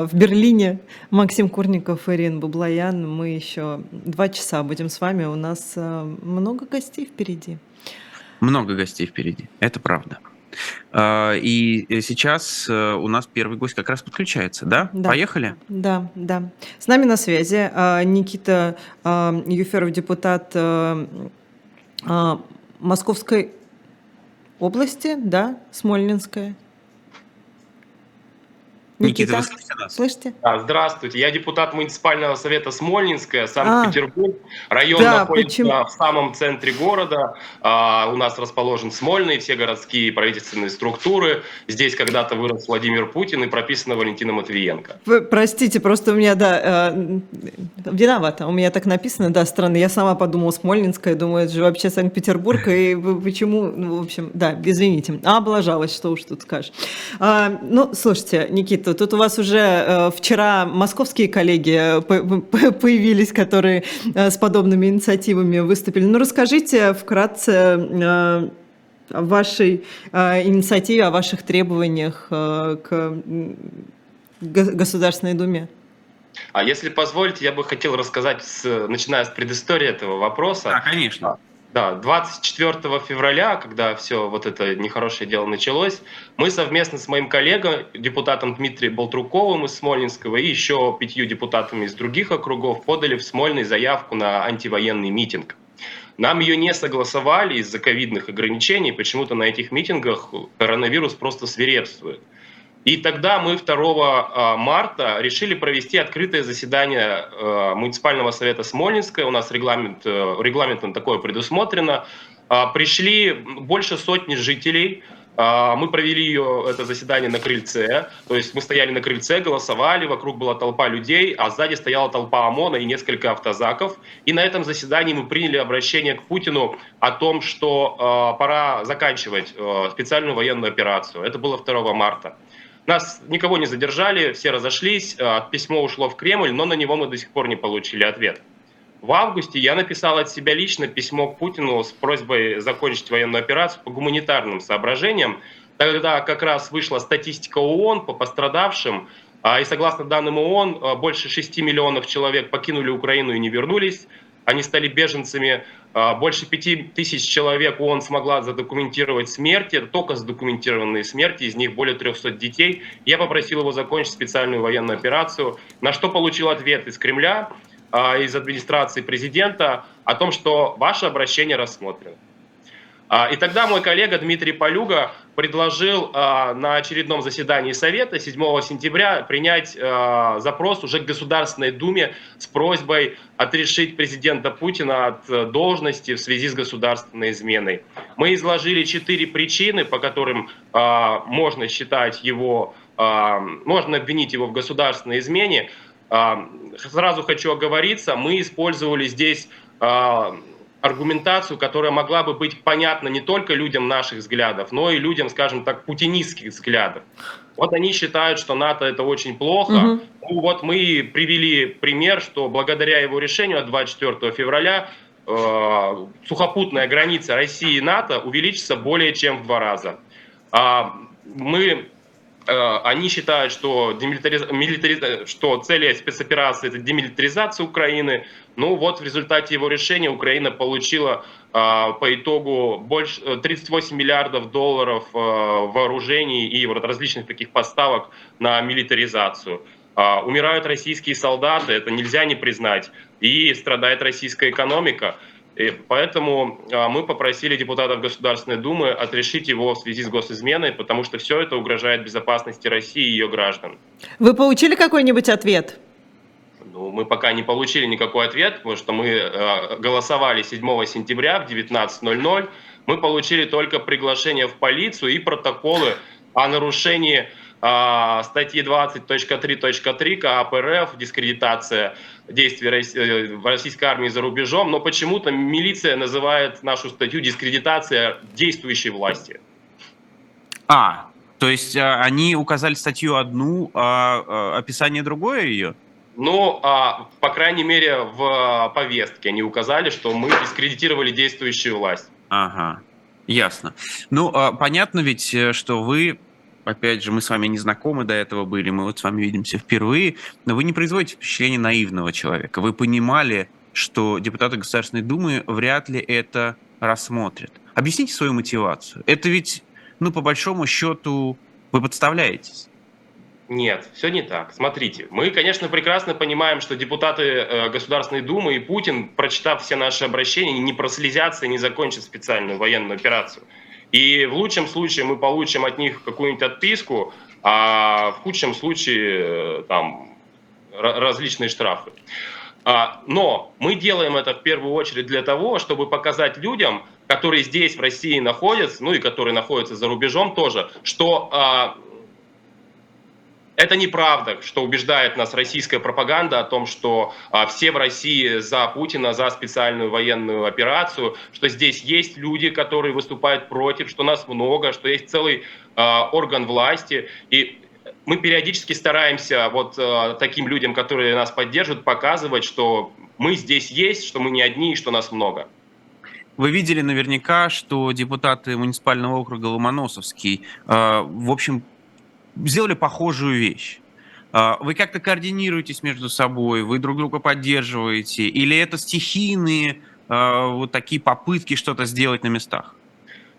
В Берлине Максим Курников, Ирина Баблоян. Мы еще два часа будем с вами. У нас э, много гостей впереди. Много гостей впереди, это правда. А, и сейчас э, у нас первый гость как раз подключается, да? Да, Поехали? да, да. С нами на связи Никита Юферов, депутат Московской области, да, Смольнинская. Никита, Никита, вы слышите нас? слышите? Да, здравствуйте, я депутат муниципального совета Смольнинская, А, Санкт-Петербург. Район да, находится почему? в самом центре города. А, у нас расположен Смольный, все городские правительственные структуры. Здесь когда-то вырос Владимир Путин и прописана Валентина Матвиенко. Вы простите, просто у меня, да, э, виновата, у меня так написано, да, странно. Я сама подумала Смольнинская, думаю, это же вообще Санкт-Петербург, и почему, ну, в общем, да, извините, а облажалась, что уж тут скажешь. А, ну, слушайте, Никита, тут у вас уже э, вчера московские коллеги э, по- по- появились, которые э, с подобными инициативами выступили. Ну, расскажите вкратце э, о вашей э, инициативе, о ваших требованиях э, к Государственной Думе. А если позволите, я бы хотел рассказать, с- начиная с предыстории этого вопроса. Да, конечно. Да, 24 февраля, когда все вот это нехорошее дело началось, мы совместно с моим коллегой, депутатом Дмитрием Болтруковым из Смольнинского и еще пятью депутатами из других округов подали в Смольный заявку на антивоенный митинг. Нам ее не согласовали из-за ковидных ограничений, почему-то на этих митингах коронавирус просто свирепствует. И тогда мы 2 марта решили провести открытое заседание э, муниципального совета Смольнинское. У нас регламент, э, регламентом такое предусмотрено. А, Пришли больше сотни жителей. А, Мы провели ее, это заседание на крыльце. То есть мы стояли на крыльце, голосовали, вокруг была толпа людей, а сзади стояла толпа ОМОНа и несколько автозаков. И на этом заседании мы приняли обращение к Путину о том, что пора заканчивать э, специальную военную операцию. Это было 2 марта. Нас никого не задержали, все разошлись, э, письмо ушло в Кремль, но на него мы до сих пор не получили ответ. В августе я написал от себя лично письмо к Путину с просьбой закончить военную операцию по гуманитарным соображениям. Тогда как раз вышла статистика ООН по пострадавшим, а, и согласно данным ООН, а, больше 6 миллионов человек покинули Украину и не вернулись. Они стали беженцами. А, Больше 5 тысяч человек ООН смогла задокументировать смерти. Это только задокументированные смерти, из них более 300 детей. Я попросил его закончить специальную военную операцию, на что получил ответ из Кремля, а, из администрации президента о том, что ваше обращение рассмотрено. А, И тогда мой коллега Дмитрий Полюга предложил а, на очередном заседании Совета 7 сентября принять а, запрос уже к Государственной Думе с просьбой отрешить президента Путина от э, должности в связи с государственной изменой. Мы изложили четыре причины, по которым можно считать его, можно обвинить его в государственной измене. Сразу хочу оговориться, мы использовали здесь аргументацию, которая могла бы быть понятна не только людям наших взглядов, но и людям, скажем так, путинистских взглядов. Вот они считают, что НАТО это очень плохо. Мгм. Ну, вот мы привели пример, что благодаря его решению от 24 февраля э, сухопутная граница России и НАТО увеличится более чем в два раза. А, мы они считают, что, демилитариз- милитариз- что цели спецоперации это демилитаризация Украины. Ну вот в результате его решения Украина получила а, по итогу больше э, 38 миллиардов долларов э, вооружений и вот различных таких поставок на милитаризацию. Умирают российские солдаты, это нельзя не признать, и страдает российская экономика. И поэтому а, мы попросили депутатов Государственной Думы отрешить его в связи с госизменой, потому что все это угрожает безопасности России и ее граждан. Вы получили какой-нибудь ответ? Ну, мы пока не получили никакой ответ, потому что мы э, голосовали 7 сентября в 19.00. Мы получили только приглашение в полицию и протоколы о нарушении а, статьи 20.3.3 КАП РФ, дискредитация действий э, российской армии за рубежом, но почему-то милиция называет нашу статью дискредитация действующей власти. А, то есть а, они указали статью одну, а, а описание другое ее? Ну, а, по крайней мере, в а, повестке они указали, что мы дискредитировали действующую власть. Ага, ясно. Ну, а, понятно ведь, э, что вы опять же, мы с вами не знакомы до этого были, мы вот с вами видимся впервые, но вы не производите впечатление наивного человека. Вы понимали, что депутаты Государственной Думы вряд ли это рассмотрят. Объясните свою мотивацию. Это ведь, ну, по большому счету, вы подставляетесь. Нет, все не так. Смотрите, мы, конечно, прекрасно понимаем, что депутаты э, Государственной Думы и Путин, прочитав все наши обращения, не прослезятся и не закончат специальную военную операцию. И в лучшем случае мы получим от них какую-нибудь отписку, а в худшем случае э, там различные штрафы. А, но мы делаем это в первую очередь для того, чтобы показать людям, которые здесь в России находятся, ну и которые находятся за рубежом тоже, что а, это неправда, что убеждает нас российская пропаганда о том, что а, все в России за Путина, за специальную военную операцию, что здесь есть люди, которые выступают против, что нас много, что есть целый а, орган власти. И мы периодически стараемся вот а, таким людям, которые нас поддерживают, показывать, что мы здесь есть, что мы не одни и что нас много. Вы видели наверняка, что депутаты муниципального округа Ломоносовский, э, в общем, сделали похожую вещь. А, вы как-то координируетесь между собой, вы друг друга поддерживаете, или это стихийные а, вот такие попытки что-то сделать на местах?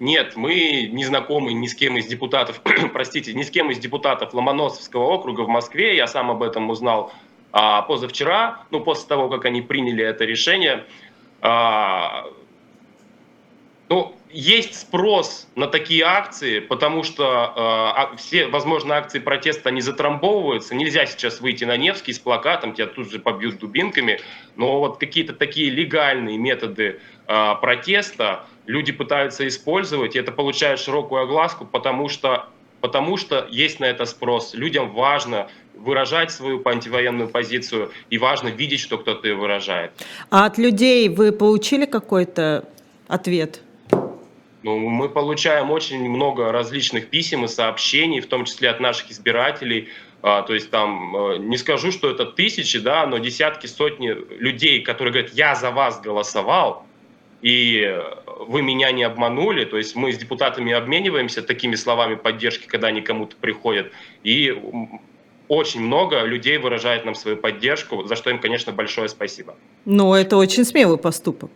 Нет, мы не знакомы ни с кем из депутатов, простите, ни с кем из депутатов Ломоносовского округа в Москве. Я сам об этом узнал а, позавчера, ну, после того, как они приняли это решение. А, ну, есть спрос на такие акции, потому что э, а, все, возможно, акции протеста не затрамбовываются. Нельзя сейчас выйти на Невский с плакатом, тебя тут же побьют дубинками. Но вот какие-то такие легальные методы э, протеста люди пытаются использовать, и это получает широкую огласку, потому что, потому что есть на это спрос. Людям важно выражать свою антивоенную позицию, и важно видеть, что кто-то ее выражает. А от людей вы получили какой-то ответ? Ну, мы получаем очень много различных писем и сообщений, в том числе от наших избирателей. А, то есть там, э, не скажу, что это тысячи, да, но десятки, сотни людей, которые говорят, я за вас голосовал, и вы меня не обманули. То есть мы с депутатами обмениваемся такими словами поддержки, когда они кому-то приходят. И очень много людей выражает нам свою поддержку, за что им, конечно, большое спасибо. Но это очень смелый поступок.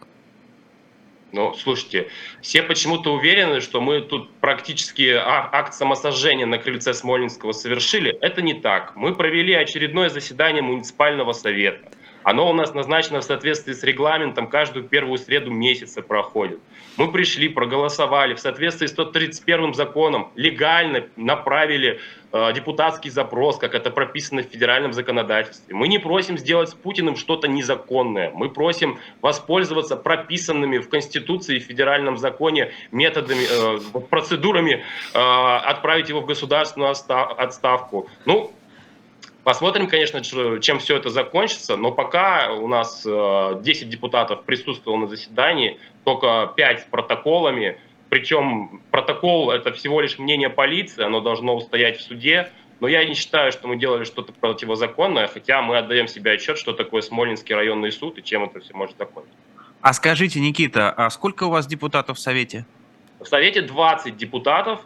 Но, слушайте, все почему-то уверены, что мы тут практически а, акт самосожжения на крыльце Смоленского совершили. Это не так. Мы провели очередное заседание муниципального совета. Оно у нас назначено в соответствии с регламентом, каждую первую среду месяца проходит. Мы пришли, проголосовали в соответствии с 131 законом, легально направили э, депутатский запрос, как это прописано в федеральном законодательстве. Мы не просим сделать с Путиным что-то незаконное. Мы просим воспользоваться прописанными в Конституции и федеральном законе методами, э, процедурами, э, отправить его в государственную отставку. Ну, Посмотрим, конечно, чем все это закончится, но пока у нас 10 э, депутатов присутствовало на заседании, только 5 с протоколами, причем протокол – это всего лишь мнение полиции, оно должно устоять в суде, но я не считаю, что мы делали что-то противозаконное, хотя мы отдаем себе отчет, что такое Смоленский районный суд и чем это все может закончиться. А скажите, Никита, а сколько у вас депутатов в Совете? В Совете 20 депутатов,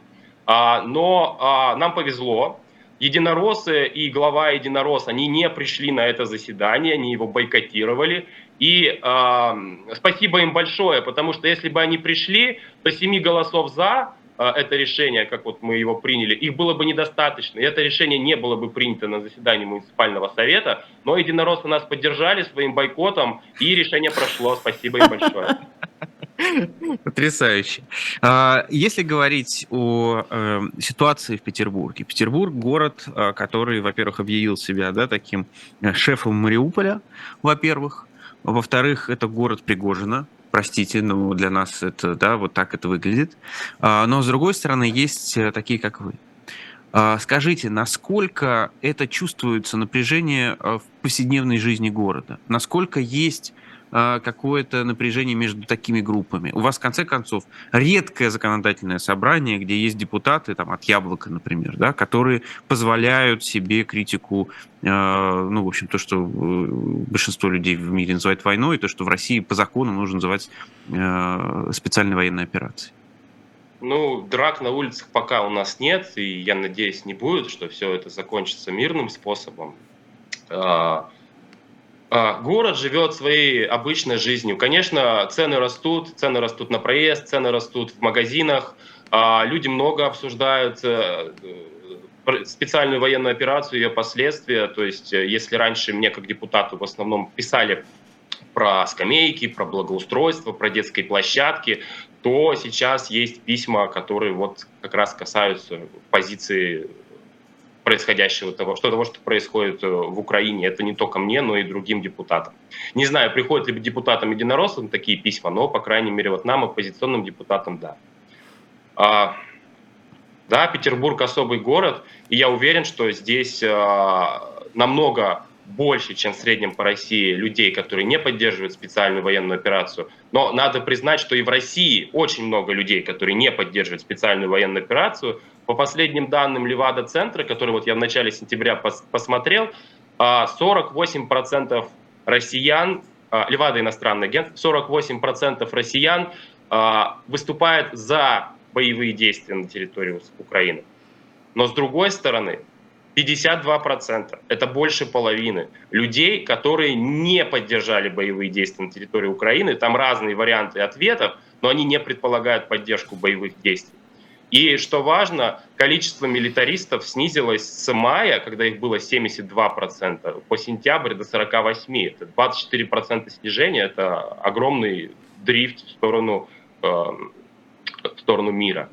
а, но а, нам повезло, Единороссы и глава Единорос, они не пришли на это заседание, они его бойкотировали. И э, спасибо им большое, потому что если бы они пришли, то семи голосов за э, это решение, как вот мы его приняли, их было бы недостаточно. И это решение не было бы принято на заседании муниципального совета. Но единороссы нас поддержали своим бойкотом, и решение прошло. Спасибо им большое. Потрясающе. А, если говорить о э, ситуации в Петербурге. Петербург – город, э, который, во-первых, объявил себя да, таким э, шефом Мариуполя, во-первых. Во-вторых, это город Пригожина, простите, но для нас это, да, вот так это выглядит. А, но, с другой стороны, есть такие, как вы. А, скажите, насколько это чувствуется напряжение в повседневной жизни города? Насколько есть какое-то напряжение между такими группами. У вас, в конце концов, редкое законодательное собрание, где есть депутаты, там, от Яблока, например, да, которые позволяют себе критику, а, ну, в общем, то, что э, большинство людей в мире называют войной, то, что в России по закону нужно называть а, специальной военной операцией. Ну, драк на улицах пока у нас нет, и я надеюсь, не будет, что все это закончится мирным способом. А, Город живет своей обычной жизнью. Конечно, цены растут, цены растут на проезд, цены растут в магазинах. А, Люди много обсуждают э, про- специальную военную операцию, ее последствия. То есть, э, если раньше мне как депутату в основном писали про скамейки, про благоустройство, про детские площадки, то сейчас есть письма, которые вот как раз касаются позиции происходящего того, что того, что происходит э, в Украине. Это не только мне, но и другим депутатам. Не знаю, приходят ли депутатам единороссам такие письма, но, по крайней мере, вот нам, оппозиционным депутатам, да. А, да, Петербург особый город, и я уверен, что здесь а, намного больше, чем в среднем по России, людей, которые не поддерживают специальную военную операцию. Но надо признать, что и в России очень много людей, которые не поддерживают специальную военную операцию. По последним данным Левада-центра, который вот я в начале сентября пос- посмотрел, а, 48% россиян, а, Левада иностранный агент, 48% россиян а, выступает за боевые действия на территории Украины. Но с другой стороны, 52%, это больше половины людей, которые не поддержали боевые действия на территории Украины. Там разные варианты ответов, но они не предполагают поддержку боевых действий. И что важно, количество милитаристов снизилось с мая, когда их было 72%, по сентябрь до 48%. Это 24% снижения, это огромный дрифт в сторону, э, в сторону мира.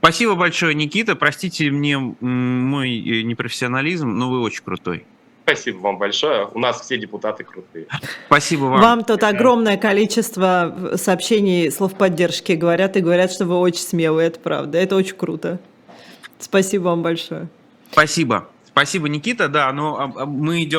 Спасибо большое, Никита. Простите мне мой э, непрофессионализм, но вы очень крутой. Спасибо вам большое. У нас все депутаты крутые. Спасибо вам. Вам тут огромное количество сообщений, слов поддержки говорят и говорят, что вы очень смелые, это правда. Это очень круто. Спасибо вам большое. Спасибо. Спасибо, Никита. Да, но а, а, мы идем